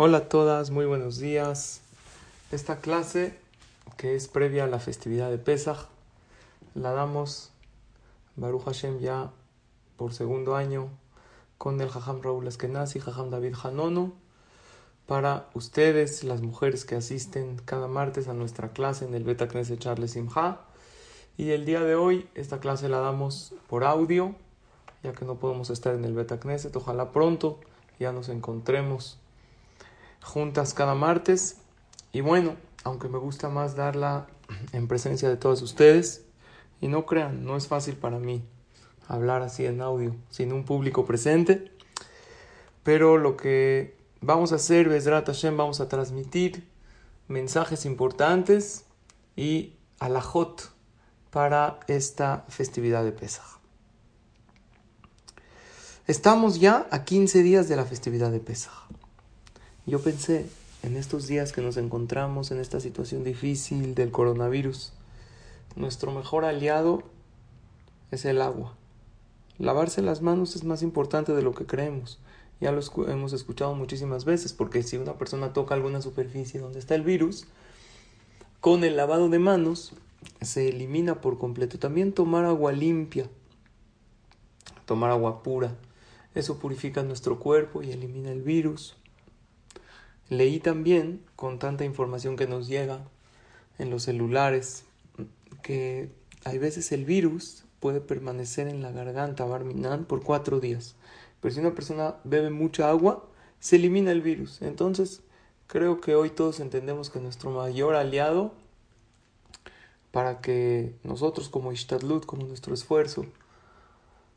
Hola a todas, muy buenos días. Esta clase, que es previa a la festividad de Pesach, la damos Baruch Hashem ya por segundo año con el Jajam Raúl Eskenazi, Jajam David Hanono, para ustedes, las mujeres que asisten cada martes a nuestra clase en el Beta Knesset Charles Simha. Y el día de hoy, esta clase la damos por audio, ya que no podemos estar en el Beta Knesset. Ojalá pronto ya nos encontremos juntas cada martes. Y bueno, aunque me gusta más darla en presencia de todos ustedes, y no crean, no es fácil para mí hablar así en audio, sin un público presente, pero lo que vamos a hacer, Besrat Hashem, vamos a transmitir mensajes importantes y alajot para esta festividad de Pesach. Estamos ya a 15 días de la festividad de Pesach. Yo pensé en estos días que nos encontramos en esta situación difícil del coronavirus, nuestro mejor aliado es el agua. Lavarse las manos es más importante de lo que creemos. Ya lo hemos escuchado muchísimas veces, porque si una persona toca alguna superficie donde está el virus, con el lavado de manos se elimina por completo. También tomar agua limpia, tomar agua pura, eso purifica nuestro cuerpo y elimina el virus. Leí también, con tanta información que nos llega en los celulares, que hay veces el virus puede permanecer en la garganta barminan por cuatro días. Pero si una persona bebe mucha agua, se elimina el virus. Entonces, creo que hoy todos entendemos que nuestro mayor aliado para que nosotros como Ishtadlut, como nuestro esfuerzo,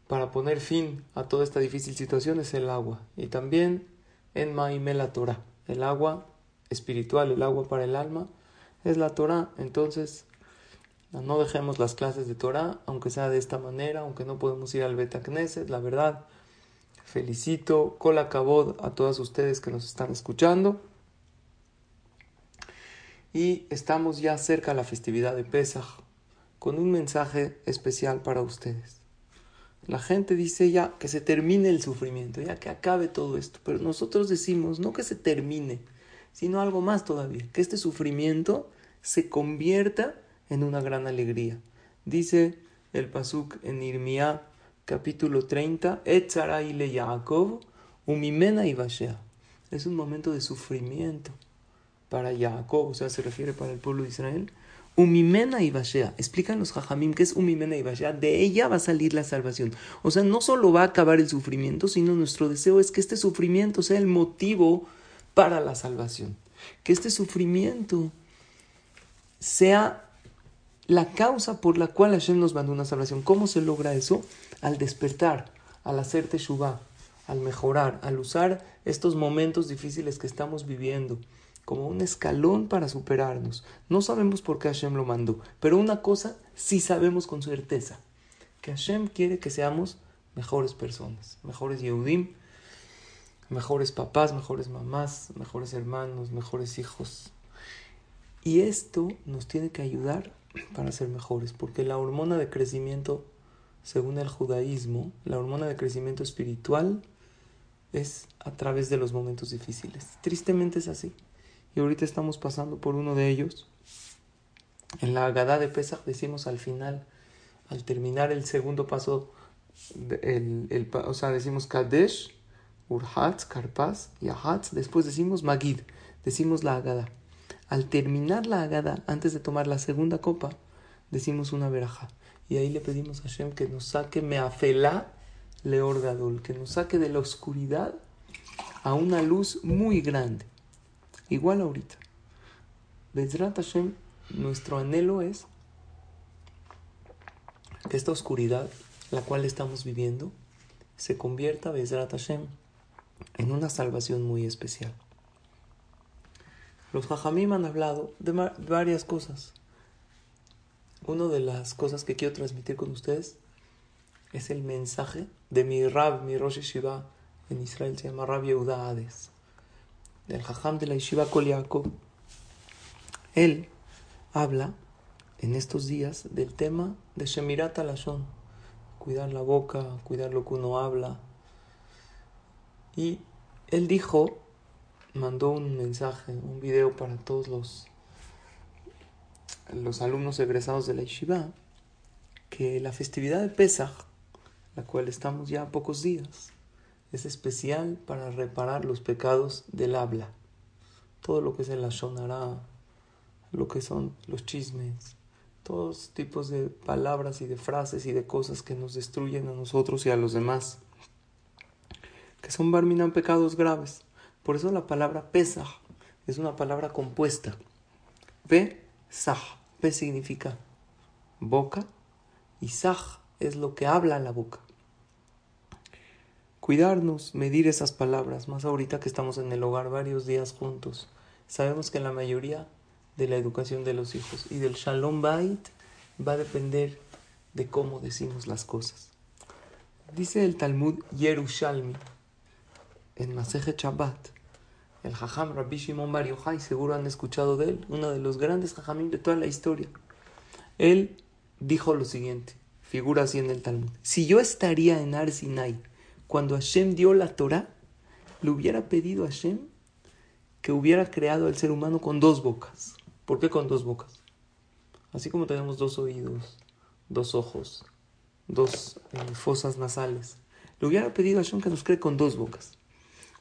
para poner fin a toda esta difícil situación es el agua. Y también en Maimela Torah el agua espiritual, el agua para el alma, es la Torah. Entonces, no dejemos las clases de Torah, aunque sea de esta manera, aunque no podemos ir al Beta Knesset, la verdad. Felicito, cola cabod a todas ustedes que nos están escuchando. Y estamos ya cerca de la festividad de Pesach, con un mensaje especial para ustedes. La gente dice ya que se termine el sufrimiento, ya que acabe todo esto, pero nosotros decimos no que se termine, sino algo más todavía, que este sufrimiento se convierta en una gran alegría. Dice el Pasuk en Irmiá capítulo 30, le Yaakov, umimena y Es un momento de sufrimiento para Jacob, o sea, se refiere para el pueblo de Israel, Umimena y Bashea. Explican los Jajamim que es Umimena y Bashea. De ella va a salir la salvación. O sea, no solo va a acabar el sufrimiento, sino nuestro deseo es que este sufrimiento sea el motivo para la salvación. Que este sufrimiento sea la causa por la cual Hashem nos mandó una salvación. ¿Cómo se logra eso? Al despertar, al hacer teshuvah, al mejorar, al usar estos momentos difíciles que estamos viviendo como un escalón para superarnos. No sabemos por qué Hashem lo mandó, pero una cosa sí sabemos con certeza, que Hashem quiere que seamos mejores personas, mejores Yehudim, mejores papás, mejores mamás, mejores hermanos, mejores hijos. Y esto nos tiene que ayudar para ser mejores, porque la hormona de crecimiento, según el judaísmo, la hormona de crecimiento espiritual es a través de los momentos difíciles. Tristemente es así y ahorita estamos pasando por uno de ellos. En la Agadá de Pesach decimos al final, al terminar el segundo paso, el, el, o sea, decimos Kadesh, Urhatz, Karpaz y Ahatz, después decimos Magid, decimos la Agadá. Al terminar la Agadá, antes de tomar la segunda copa, decimos una veraja. Y ahí le pedimos a Hashem que nos saque Meafelá Leor Gadol, que nos saque de la oscuridad a una luz muy grande. Igual ahorita. Bezrat Hashem, nuestro anhelo es que esta oscuridad, la cual estamos viviendo, se convierta, Bezrat Hashem, en una salvación muy especial. Los Jajamim han hablado de varias cosas. Una de las cosas que quiero transmitir con ustedes es el mensaje de mi Rab, mi Rosh Shiva en Israel, se llama Rab Yehuda Hades del Jajam de la Yeshiva Koliakov, él habla en estos días del tema de Shemirat Alashon, cuidar la boca, cuidar lo que uno habla. Y él dijo mandó un mensaje, un video para todos los, los alumnos egresados de la Yeshiva, que la festividad de Pesach, la cual estamos ya a pocos días, es especial para reparar los pecados del habla. Todo lo que es el Ashonara, lo que son los chismes, todos tipos de palabras y de frases y de cosas que nos destruyen a nosotros y a los demás, que son barminan pecados graves. Por eso la palabra Pesach es una palabra compuesta. Pesach, Pe significa boca y Saj es lo que habla la boca. Cuidarnos, medir esas palabras, más ahorita que estamos en el hogar varios días juntos. Sabemos que la mayoría de la educación de los hijos y del Shalom Bait va a depender de cómo decimos las cosas. Dice el Talmud Yerushalmi en Maseje Shabbat, el Jajam Rabbi Shimon Bar Yochai, seguro han escuchado de él, uno de los grandes Jajamim de toda la historia. Él dijo lo siguiente, figura así en el Talmud. Si yo estaría en Ar Sinai cuando Hashem dio la Torah, le hubiera pedido a Hashem que hubiera creado al ser humano con dos bocas. ¿Por qué con dos bocas? Así como tenemos dos oídos, dos ojos, dos eh, fosas nasales. Le hubiera pedido a Hashem que nos cree con dos bocas.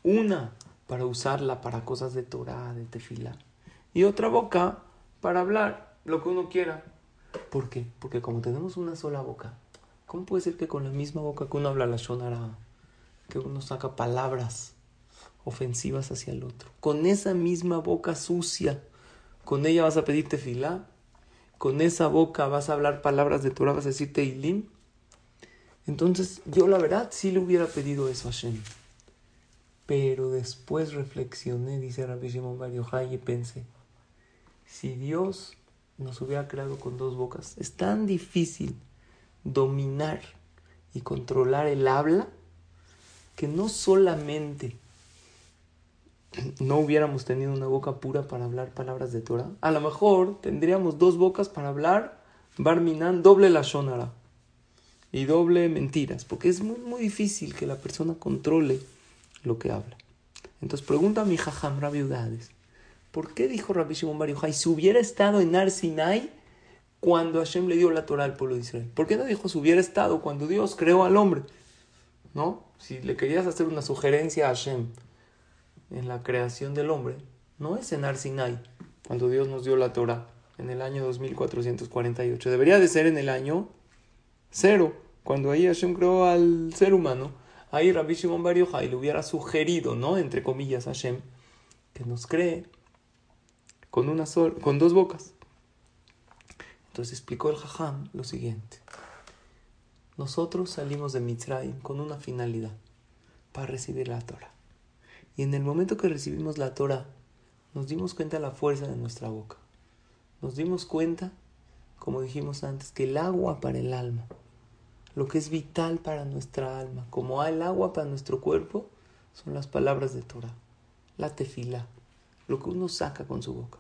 Una para usarla para cosas de Torah, de tefila. Y otra boca para hablar lo que uno quiera. ¿Por qué? Porque como tenemos una sola boca, ¿cómo puede ser que con la misma boca que uno habla la shonara, que uno saca palabras ofensivas hacia el otro? Con esa misma boca sucia, con ella vas a pedir tefilá, con esa boca vas a hablar palabras de Torah, vas a decir teilim. Entonces, yo la verdad sí le hubiera pedido eso a Hashem. Pero después reflexioné, dice Rabbi Shimon Bar y pensé, si Dios nos hubiera creado con dos bocas, es tan difícil dominar y controlar el habla que no solamente no hubiéramos tenido una boca pura para hablar palabras de Torah, a lo mejor tendríamos dos bocas para hablar Barminan doble la shonara y doble mentiras, porque es muy, muy difícil que la persona controle lo que habla. Entonces pregunta a mi jajam Rabiudades, ¿por qué dijo Rabbi Shimon Bar si hubiera estado en Ar Sinai cuando Hashem le dio la Torah al pueblo de Israel? ¿Por qué no dijo si hubiera estado cuando Dios creó al hombre? ¿No? Si le querías hacer una sugerencia a Hashem en la creación del hombre, no es en Ar Sinai, cuando Dios nos dio la Torah, en el año 2448. Debería de ser en el año cero, cuando ahí Hashem creó al ser humano ahí Rabbi Shimon Bar le hubiera sugerido, ¿no? Entre comillas, a Hashem, que nos cree con, una con dos bocas. Entonces explicó el Jajam lo siguiente. Nosotros salimos de Mitzrayim con una finalidad, para recibir la Torah. Y en el momento que recibimos la Torah, nos dimos cuenta de la fuerza de nuestra boca. Nos dimos cuenta, como dijimos antes, que el agua para el alma lo que es vital para nuestra alma, como el agua para nuestro cuerpo, son las palabras de Torah, la tefila, lo que uno saca con su boca.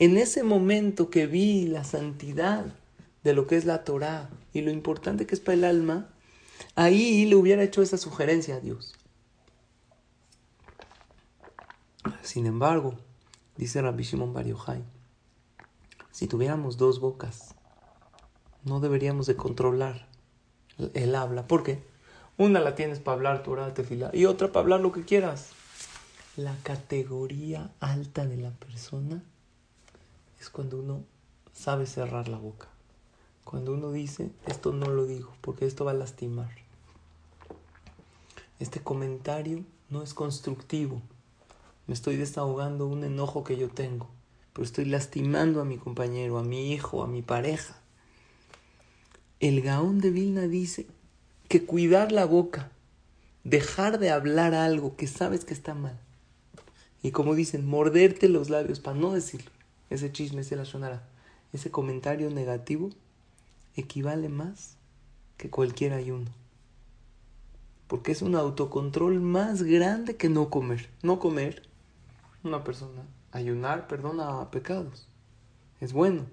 En ese momento que vi la santidad de lo que es la Torah y lo importante que es para el alma, ahí le hubiera hecho esa sugerencia a Dios. Sin embargo, dice Rabbi Shimon Bar si tuviéramos dos bocas, no deberíamos de controlar el habla. ¿Por qué? Una la tienes para hablar Torah, Tefilá y otra para hablar lo que quieras. La categoría alta de la persona es cuando uno sabe cerrar la boca. Cuando uno dice, esto no lo digo porque esto va a lastimar. Este comentario no es constructivo. Me estoy desahogando un enojo que yo tengo, pero estoy lastimando a mi compañero, a mi hijo, a mi pareja. El Gaón de Vilna dice que cuidar la boca, dejar de hablar algo que sabes que está mal. Y como dicen, morderte los labios para no decirlo. Ese chisme se la sonará. Ese comentario negativo equivale más que cualquier ayuno. Porque es un autocontrol más grande que no comer. No comer, una persona, ayunar perdona pecados. Es bueno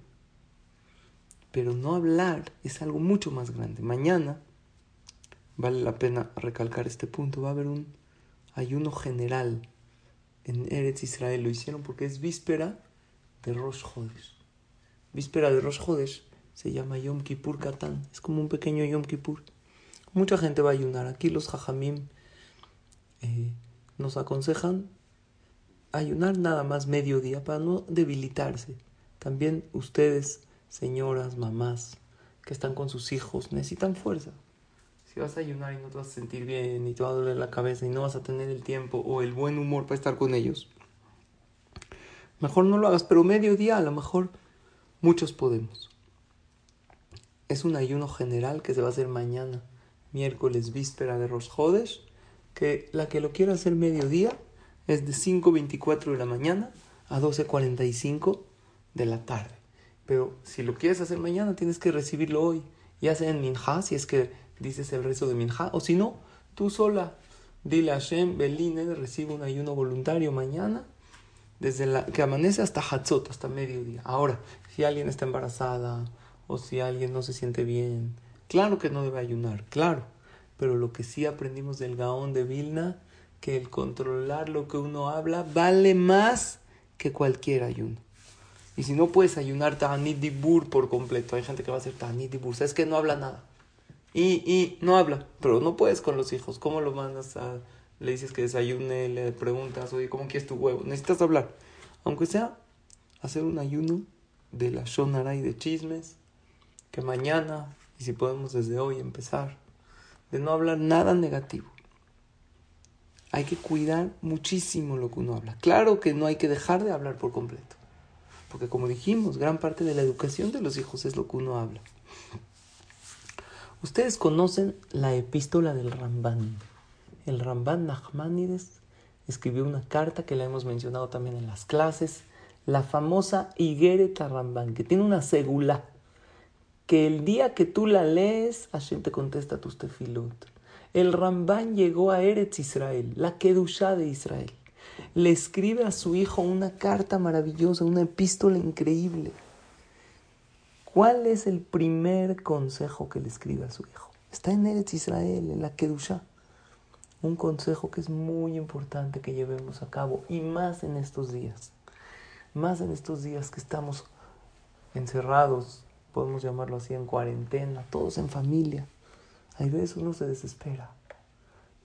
pero no hablar es algo mucho más grande. Mañana, vale la pena recalcar este punto, va a haber un ayuno general en Eretz Israel lo hicieron porque es víspera de Rosh Chodesh. Víspera de Rosh Chodesh se llama Yom Kippur Katan. Es como un pequeño Yom Kippur. Mucha gente va a ayunar. Aquí los Jajamim eh, nos aconsejan ayunar nada más mediodía para no debilitarse. También ustedes, señoras, mamás, que están con sus hijos, necesitan fuerza. Si vas a ayunar y no te vas a sentir bien, y te va a doler la cabeza, y no vas a tener el tiempo o el buen humor para estar con ellos, mejor no lo hagas, pero mediodía a lo mejor muchos podemos. Es un ayuno general que se va a hacer mañana, miércoles, víspera de Rosjodes, que la que lo quiera hacer mediodía es de 5.24 de la mañana a 12.45 de la tarde. Pero si lo quieres hacer mañana, tienes que recibirlo hoy, ya sea en Minha, si es que dices el rezo de Minha, o si no, tú sola, dile a Hashem, Beline, recibe un ayuno voluntario mañana, desde la, que amanece hasta Hatzot, hasta mediodía. Ahora, si alguien está embarazada, o si alguien no se siente bien, claro que no debe ayunar, claro. Pero lo que sí aprendimos del Gaón de Vilna que el controlar lo que uno habla vale más que cualquier ayuno. Y si no puedes ayunar Ta'anit Dibur por completo, hay gente que va a hacer Ta'anit Dibur, sabes que no habla nada. Y, y no habla, pero no puedes con los hijos. ¿Cómo lo mandas a.? Le dices que desayune, le preguntas, oye, ¿cómo quieres tu huevo? Necesitas hablar. Aunque sea hacer un ayuno de la Shonara de chismes, que mañana, y si podemos desde hoy empezar, de no hablar nada negativo hay que cuidar muchísimo lo que uno habla. Claro que no hay que dejar de hablar por completo, porque como dijimos, gran parte de la educación de los hijos es lo que uno habla. Ustedes conocen la epístola del Ramban. El Ramban Nachmanides escribió una carta que la hemos mencionado también en las clases, la famosa Higuereta Ramban, que tiene una segula, que el día que tú la lees, Hashem te contesta tus tefilot el Ramban llegó a Eretz Israel, la Kedushá de Israel. Le escribe a su hijo una carta maravillosa, una epístola increíble. ¿Cuál es el primer consejo que le escribe a su hijo? Está en Eretz Israel, en la Kedushá. Un consejo que es muy importante que llevemos a cabo y más en estos días. Más en estos días que estamos encerrados, podemos llamarlo así, en cuarentena, todos en familia. Hay veces uno se desespera.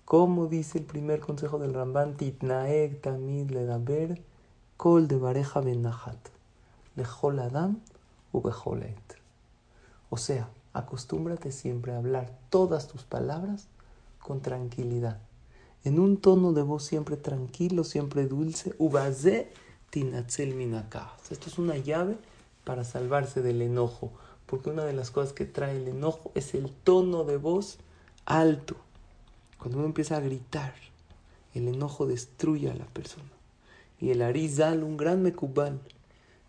Como dice el primer consejo del Ramban, Titnaeg tamid ledaber kol de bareja benahat, lechol adam O sea, acostúmbrate siempre a hablar todas tus palabras con tranquilidad, en un tono de voz siempre tranquilo, siempre dulce, ubaze tinatzel minaka. Esto es una llave para salvarse del enojo porque una de las cosas que trae el enojo es el tono de voz alto. Cuando uno empieza a gritar, el enojo destruye a la persona. Y el arizal, un gran mecubal.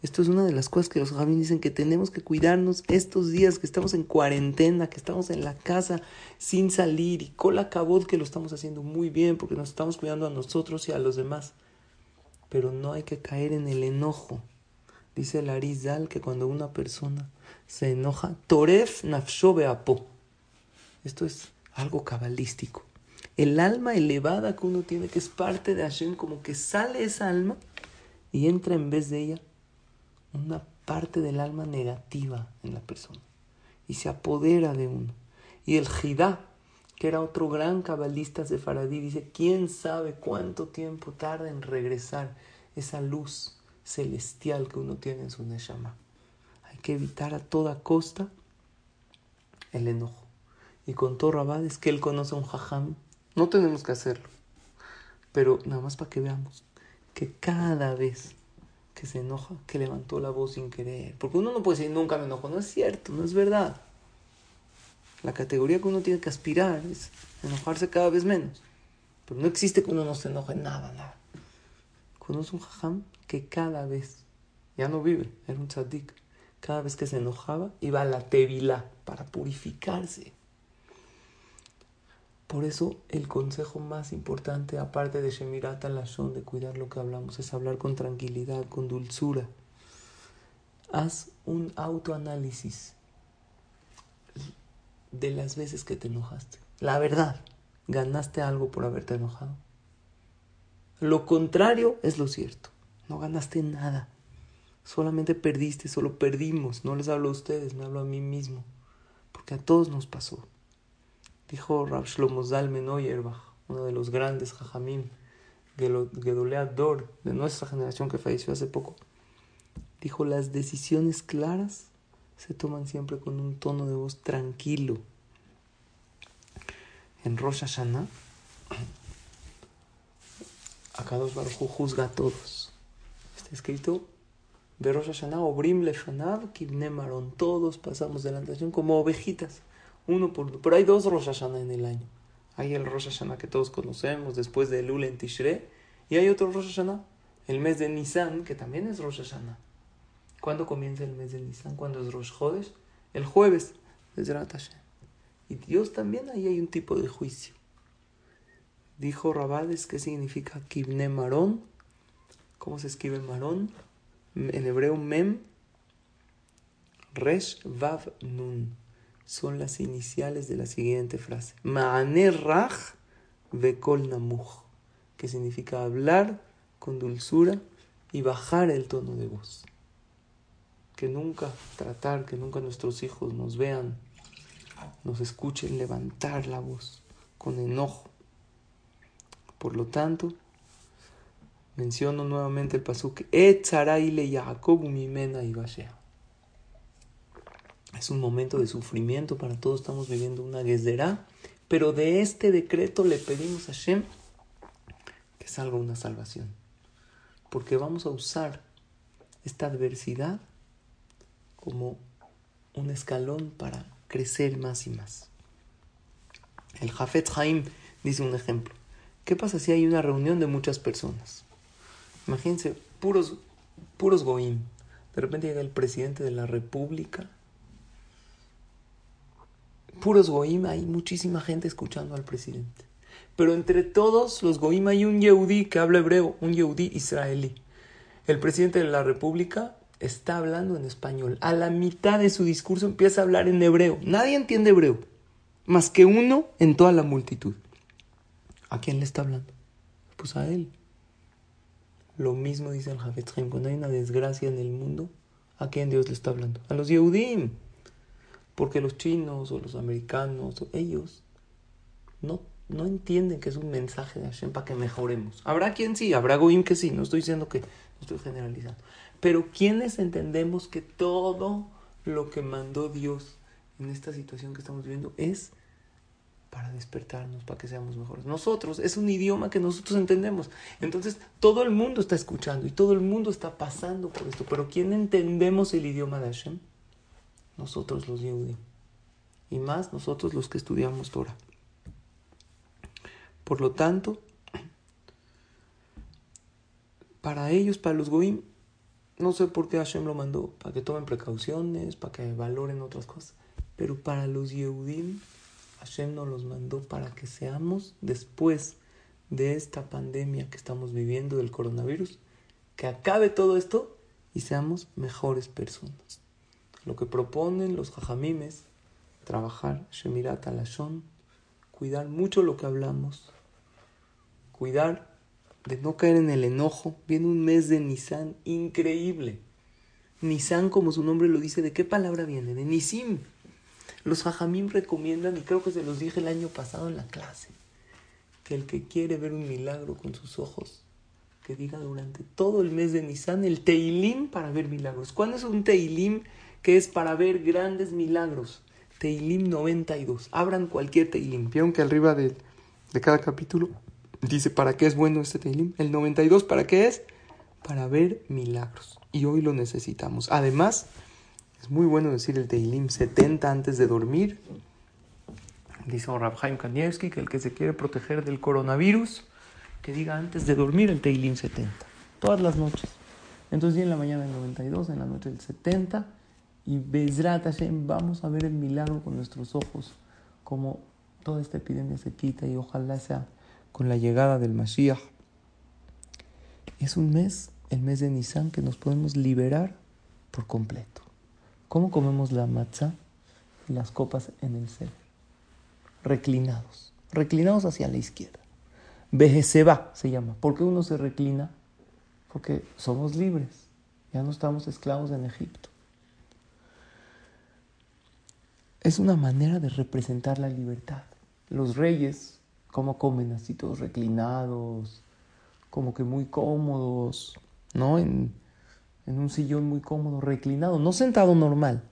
Esto es una de las cosas que los jabín dicen que tenemos que cuidarnos estos días que estamos en cuarentena, que estamos en la casa sin salir y con la cabot que lo estamos haciendo muy bien porque nos estamos cuidando a nosotros y a los demás. Pero no hay que caer en el enojo. Dice el Arizal que cuando una persona se enoja, Toref nafsho beapo. Esto es algo cabalístico. El alma elevada que uno tiene, que es parte de Hashem, como que sale esa alma y entra en vez de ella una parte del alma negativa en la persona y se apodera de uno. Y el Jidá, que era otro gran cabalista de Faradí, dice, ¿quién sabe cuánto tiempo tarda en regresar esa luz celestial que uno tiene en su Neshama. Hay que evitar a toda costa el enojo. Y con todo Rabad es que él conoce a un jajam. No tenemos que hacerlo. Pero nada más para que veamos que cada vez que se enoja, que levantó la voz sin querer. Porque uno no puede decir nunca me enojo. No es cierto, no es verdad. La categoría que uno tiene que aspirar es enojarse cada vez menos. Pero no existe que uno no se enoje nada, nada. Conoce un jajam que cada vez, ya no vive, era un tzadik, cada vez que se enojaba iba a la tevila para purificarse. Por eso el consejo más importante, aparte de Shemirat Lashon, de cuidar lo que hablamos, es hablar con tranquilidad, con dulzura. Haz un autoanálisis de las veces que te enojaste. La verdad, ¿ganaste algo por haberte enojado? Lo contrario es lo cierto. No ganaste nada. Solamente perdiste, solo perdimos. No les hablo a ustedes, me hablo a mí mismo. Porque a todos nos pasó. Dijo Rav Shlomo Zalmen uno de los grandes jajamim, Gedolea Dor, de nuestra generación que falleció hace poco. Dijo, las decisiones claras se toman siempre con un tono de voz tranquilo. En Rosh Hashanah, Akadosh Baruj juzga a todos. Escrito de Rosh Hashanah, Obrim Lefanav, Kibne Maron. Todos pasamos de la como ovejitas, uno por. Pero hay dos Rosh Hashanah en el año. Hay el Rosh Hashanah que todos conocemos después de Lul en Tishre, y hay otro Rosh Hashanah, el mes de Nisan, que también es Rosh Hashanah. ¿Cuándo comienza el mes de Nisan? ¿Cuándo es Rosh Chodesh? El jueves, desde Y Dios también ahí hay un tipo de juicio. Dijo Rabades, ¿qué significa Kibne Marón? ¿Cómo se escribe Marón? En hebreo, Mem, Resh, Vav, Nun. Son las iniciales de la siguiente frase. Ma'ane Raj, Vekol Namuj. Que significa hablar con dulzura y bajar el tono de voz que nunca tratar, que nunca nuestros hijos nos vean, nos escuchen levantar la voz con enojo. Por lo tanto, menciono nuevamente el pasuk Etzaraile Jacob mimena y Es un momento de sufrimiento para todos, estamos viviendo una guesderá, pero de este decreto le pedimos a Shem que salga una salvación. Porque vamos a usar esta adversidad como un escalón para crecer más y más. El Jafet Haim dice un ejemplo. ¿Qué pasa si hay una reunión de muchas personas? Imagínense, puros, puros goim. De repente llega el presidente de la república. Puros goim, hay muchísima gente escuchando al presidente. Pero entre todos los goim hay un yehudí que habla hebreo, un yehudí israelí. El presidente de la república está hablando en español. A la mitad de su discurso empieza a hablar en hebreo. Nadie entiende hebreo, más que uno en toda la multitud. ¿A quién le está hablando? Pues a él. Lo mismo dice el Jafet cuando hay una desgracia en el mundo, ¿a quién Dios le está hablando? A los Yehudim. Porque los chinos o los americanos, ellos no, no entienden que es un mensaje de Hashem para que mejoremos. Habrá quien sí, habrá Goim que sí, no estoy diciendo que, no estoy generalizando. Pero ¿quiénes entendemos que todo lo que mandó Dios en esta situación que estamos viviendo es para despertarnos, para que seamos mejores? Nosotros, es un idioma que nosotros entendemos. Entonces, todo el mundo está escuchando y todo el mundo está pasando por esto. Pero ¿quién entendemos el idioma de Hashem? Nosotros los Yehudim. Y más nosotros los que estudiamos Torah. Por lo tanto, para ellos, para los Goim, no sé por qué Hashem lo mandó, para que tomen precauciones, para que valoren otras cosas. Pero para los Yehudim, Hashem nos los mandó para que seamos, después de esta pandemia que estamos viviendo del coronavirus, que acabe todo esto y seamos mejores personas. Lo que proponen los jajamimes, trabajar Shemirat Alashon, cuidar mucho lo que hablamos, cuidar de no caer en el enojo. Viene un mes de Nisan increíble. Nisan, como su nombre lo dice, ¿de qué palabra viene? De Nisim. Los hajamim recomiendan, y creo que se los dije el año pasado en la clase, que el que quiere ver un milagro con sus ojos, que diga durante todo el mes de Nisan el Teilim para ver milagros. ¿Cuándo es un Teilim que es para ver grandes milagros? Teilim 92. Abran cualquier Teilim. Vieron que arriba de, de cada capítulo Dice, ¿para qué es bueno este Teilim? El 92, ¿para qué es? Para ver milagros. Y hoy lo necesitamos. Además, es muy bueno decir el Teilim 70 antes de dormir. Dice Rabhaim Kanievski que el que se quiere proteger del coronavirus, que diga antes de dormir el Teilim 70. Todas las noches. Entonces, en la mañana el 92, en la noche el 70. Y Bezrat Hashem, vamos a ver el milagro con nuestros ojos. Como toda esta epidemia se quita y ojalá sea con la llegada del Mashiach. Es un mes, el mes de Nisan, que nos podemos liberar por completo. ¿Cómo comemos la matzah y las copas en el ser? Reclinados, reclinados hacia la izquierda. Vejezeba se llama. ¿Por qué uno se reclina? Porque somos libres. Ya no estamos esclavos en Egipto. Es una manera de representar la libertad. Los reyes, ¿cómo comen así todos reclinados? Como que muy cómodos, ¿no? En, en un sillón muy cómodo, reclinado, no sentado normal.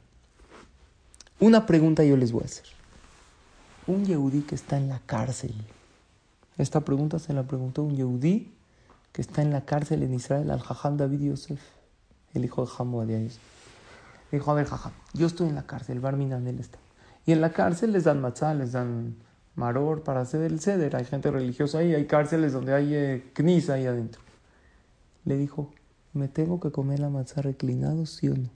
Una pregunta yo les voy a hacer. Un yehudí que está en la cárcel. Esta pregunta se la preguntó un yehudí que está en la cárcel en Israel, al Jajam David Yosef, el hijo de Hamu Yosef. Dijo, a ver, Jajam, yo estoy en la cárcel, Barminan él está. Y en la cárcel les dan matzah, les dan maror para hacer el ceder. Hay gente religiosa ahí, hay cárceles donde hay eh, ahí adentro. Le dijo, ¿me tengo que comer la matzah reclinado, sí o no?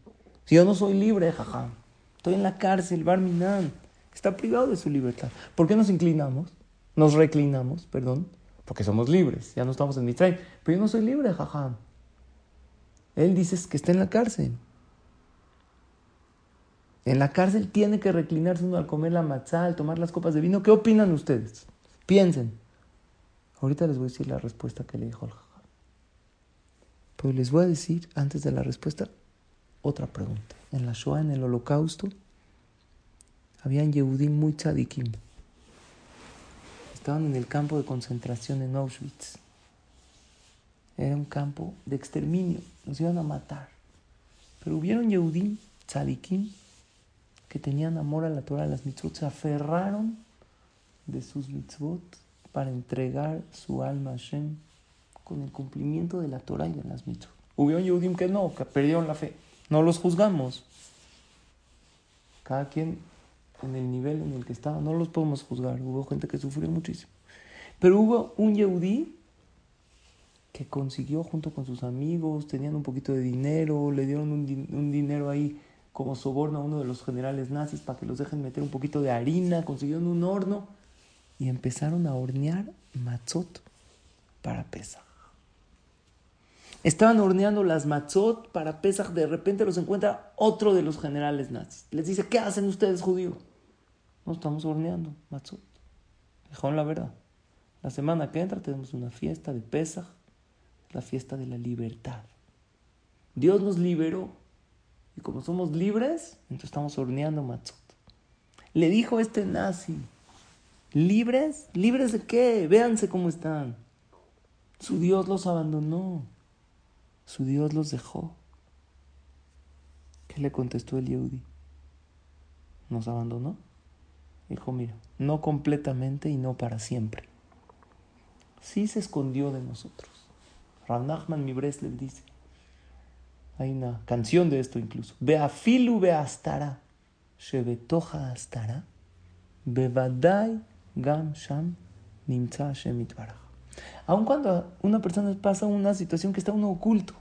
Si yo no soy libre, Jajam. Estoy en la cárcel, Barminan. Está privado de su libertad. ¿Por qué nos inclinamos? Nos reclinamos, perdón. Porque somos libres. Ya no estamos en Mitzrayim. Pero yo no soy libre, Jajam. Él dice que está en la cárcel. En la cárcel tiene que reclinarse uno al comer la matzá, al tomar las copas de vino. ¿Qué opinan ustedes? Piensen. Ahorita les voy a decir la respuesta que le dijo el jajam. Pero les voy a decir, antes de la respuesta, otra pregunta. En la Shoah, en el holocausto, habían Yehudim muy tzadikim. Estaban en el campo de concentración en Auschwitz. Era un campo de exterminio. Los iban a matar. Pero hubieron Yehudim tzadikim que tenían amor a la Torah, a las mitzvot, se aferraron de sus mitzvot para entregar su alma a Hashem con el cumplimiento de la Torah y de las mitzvot. Hubo Yehudim que no, que perdieron la fe. No los juzgamos. Cada quien en el nivel en el que estaba, no los podemos juzgar. Hubo gente que sufrió muchísimo. Pero hubo un Yehudí que consiguió junto con sus amigos, tenían un poquito de dinero, le dieron un, un dinero ahí como soborno a uno de los generales nazis para que los dejen meter un poquito de harina, consiguieron un horno y empezaron a hornear matzot para Pesach. Estaban horneando las matzot para Pesach, de repente los encuentra otro de los generales nazis. Les dice, ¿qué hacen ustedes judíos? No estamos horneando matzot. Dejaron la verdad. La semana que entra tenemos una fiesta de Pesach, la fiesta de la libertad. Dios nos liberó y como somos libres, entonces estamos horneando matzot. Le dijo este nazi, ¿libres? ¿Libres de qué? Véanse cómo están. Su Dios los abandonó. Su Dios los dejó. ¿Qué le contestó el Yehudi? ¿Nos abandonó? Dijo, mira, no completamente y no para siempre. Sí se escondió de nosotros. Rav Nachman Mibreslev dice, hay una canción de esto incluso. Beafilu beastara. Shebetoja astara. Bevadai gam sham nimtza Aun cuando una persona pasa una situación que está uno oculto.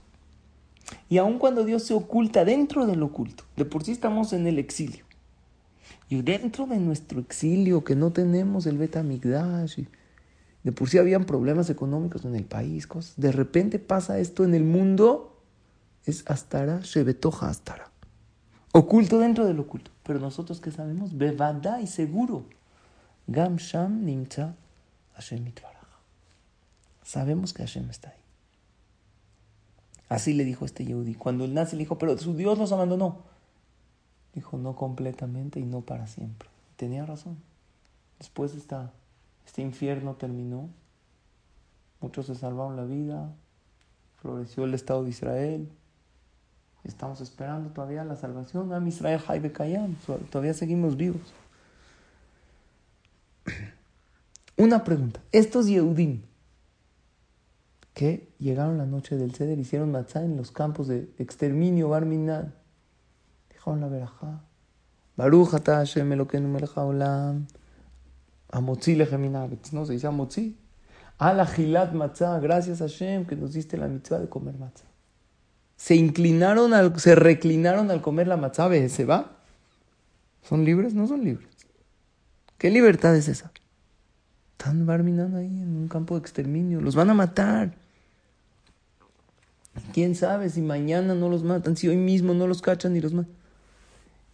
Y aun cuando Dios se oculta dentro del oculto. De por sí estamos en el exilio. Y dentro de nuestro exilio, que no tenemos el Betamigdash, de por sí habían problemas económicos en el país, cosas. De repente pasa esto en el mundo es Astara Shebetoja Astara. Oculto dentro del oculto. Pero nosotros que sabemos, Bevada y seguro. Gam Sham Nimcha Hashem Sabemos que Hashem está ahí. Así le dijo este Yehudi. Cuando el nazi le dijo, pero su Dios nos abandonó. Dijo, no completamente y no para siempre. Tenía razón. Después esta, este infierno terminó. Muchos se salvaron la vida. Floreció el Estado de Israel. Estamos esperando todavía la salvación. A Israel Haibe Kayam. Todavía seguimos vivos. Una pregunta. Estos Yehudim que llegaron la noche del Ceder, hicieron matzah en los campos de exterminio, Barminan. Dijeron la verajá. Baruch ata Hashem Elokeinu melech haolam. Amotzi lecheminaretz. No, se dice Amotzi. Al gilat matzah. Gracias a Hashem que nos diste la mitzvah de comer matzah se inclinaron, al, se reclinaron al comer la matzá se va. ¿Son libres? No son libres. ¿Qué libertad es esa? Están barminando ahí en un campo de exterminio. Los van a matar. ¿Quién sabe si mañana no los matan? Si hoy mismo no los cachan y los matan.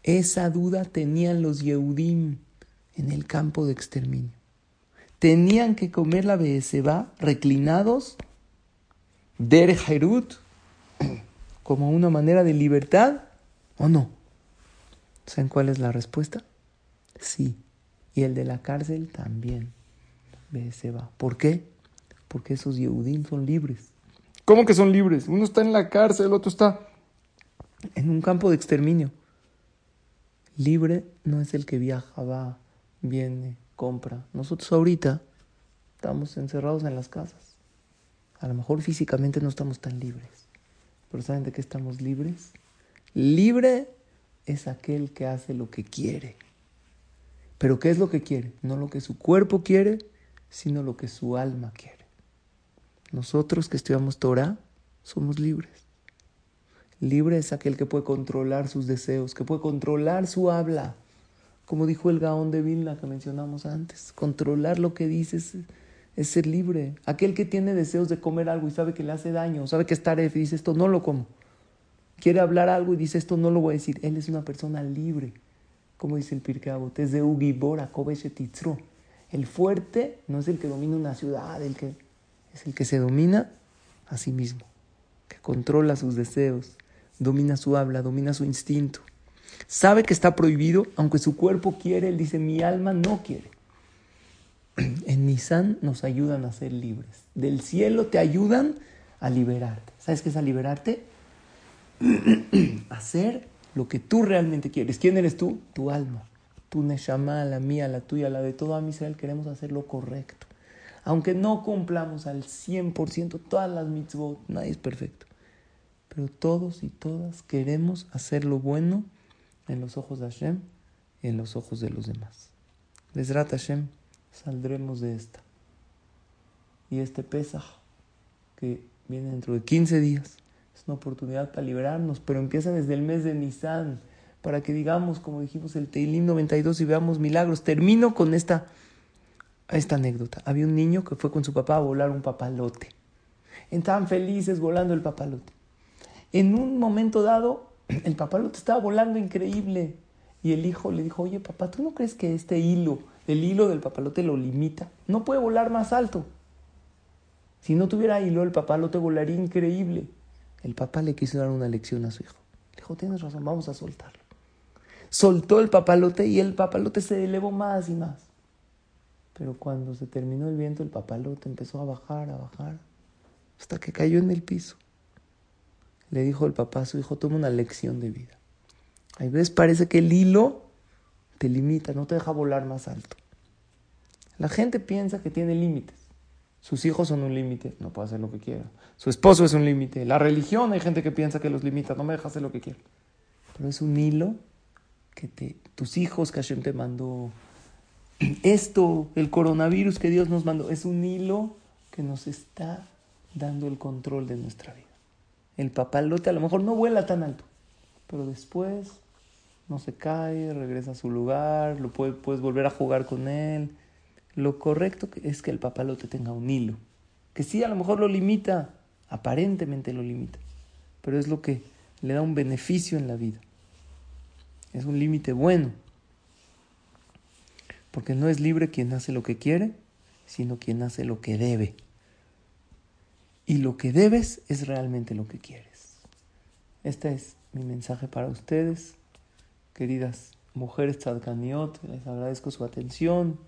Esa duda tenían los Yehudim en el campo de exterminio. tenían que comer la Beeseba reclinados, der Herut, como una manera de libertad, ¿o no? ¿Saben cuál es la respuesta? Sí. Y el de la cárcel también. Beeseba. ¿Por qué? Porque esos Yehudim son libres. ¿Cómo que son libres? Uno está en la cárcel, el otro está en un campo de exterminio. Libre no es el que viaja, va, viene, compra. Nosotros ahorita estamos encerrados en las casas. A lo mejor físicamente no estamos tan libres. Pero ¿saben de qué estamos libres? Libre es aquel que hace lo que quiere. Pero ¿qué es lo que quiere? No lo que su cuerpo quiere, sino lo que su alma quiere. Nosotros que estudiamos Torah somos libres. Libre es aquel que puede controlar sus deseos, que puede controlar su habla. Como dijo el Gaón de Vilna que mencionamos antes, controlar lo que dices es ser libre. Aquel que tiene deseos de comer algo y sabe que le hace daño, sabe que es taref y dice esto no lo como. Quiere hablar algo y dice esto no lo voy a decir. Él es una persona libre. Como dice el Pirkei es de Ugibora, El fuerte no es el que domina una ciudad, el que, es el que se domina a sí mismo, que controla sus deseos, domina su habla, domina su instinto. Sabe que está prohibido, aunque su cuerpo quiere, él dice, mi alma no quiere. En Nisan nos ayudan a ser libres. Del cielo te ayudan a liberarte. ¿Sabes qué es a liberarte? Hacer lo que tú realmente quieres. ¿Quién eres tú? Tu alma. Tu neshama, la mía, la tuya, la de todo a Israel. Queremos hacer lo correcto. Aunque no cumplamos al 100% todas las mitzvot, nadie es perfecto pero todos y todas queremos hacer lo bueno en los ojos de Hashem y en los ojos de los demás. Desrat Hashem, saldremos de esta. Y este Pesaj, que viene dentro de 15 días, es una oportunidad para liberarnos, pero empieza desde el mes de Nisan, para que digamos, como dijimos el Teilim 92 y veamos milagros. Termino con esta, esta anécdota. Había un niño que fue con su papá a volar un papalote. Estaban felices volando el papalote. En un momento dado, el papalote estaba volando increíble. Y el hijo le dijo, oye papá, ¿tú no crees que este hilo, el hilo del papalote lo limita? No puede volar más alto. Si no tuviera hilo, el papalote volaría increíble. El papá le quiso dar una lección a su hijo. Le dijo, tienes razón, vamos a soltarlo. Soltó el papalote y el papalote se elevó más y más. Pero cuando se terminó el viento, el papalote empezó a bajar, a bajar, hasta que cayó en el piso le dijo el papá a su hijo, toma una lección de vida. A veces parece que el hilo te limita, no te deja volar más alto. La gente piensa que tiene límites. Sus hijos son un límite, no puede hacer lo que quiera. Su esposo es un límite. La religión hay gente que piensa que los limita, no me deja hacer lo que quiera. Pero es un hilo que te, tus hijos que Hashem te mandó, esto, el coronavirus que Dios nos mandó, es un hilo que nos está dando el control de nuestra vida. El papalote a lo mejor no vuela tan alto, pero después no se cae, regresa a su lugar, lo puedes volver a jugar con él. Lo correcto es que el papalote tenga un hilo, que sí a lo mejor lo limita, aparentemente lo limita, pero es lo que le da un beneficio en la vida. Es un límite bueno, porque no es libre quien hace lo que quiere, sino quien hace lo que debe. Y lo que debes es realmente lo que quieres. Este es mi mensaje para ustedes, queridas mujeres tzadkaniot. Les agradezco su atención.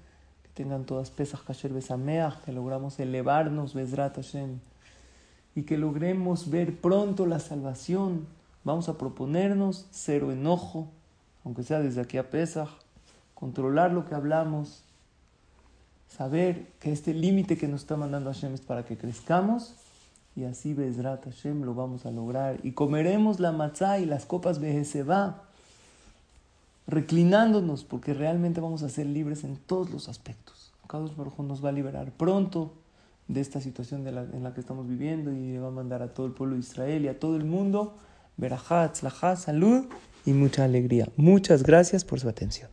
Que tengan todas pesas kasher besameach, que logramos elevarnos, besrat. Y que logremos ver pronto la salvación. Vamos a proponernos cero enojo, aunque sea desde aquí a Pesach, controlar lo que hablamos, saber que este límite que nos está mandando Hashem es para que crezcamos y así Bezrat Hashem lo vamos a lograr. Y comeremos la matzá y las copas va reclinándonos, porque realmente vamos a ser libres en todos los aspectos. Kadosh Baruj nos va a liberar pronto de esta situación en la que estamos viviendo y va a mandar a todo el pueblo de Israel y a todo el mundo verajá, tzlajá, salud y mucha alegría. Muchas gracias por su atención.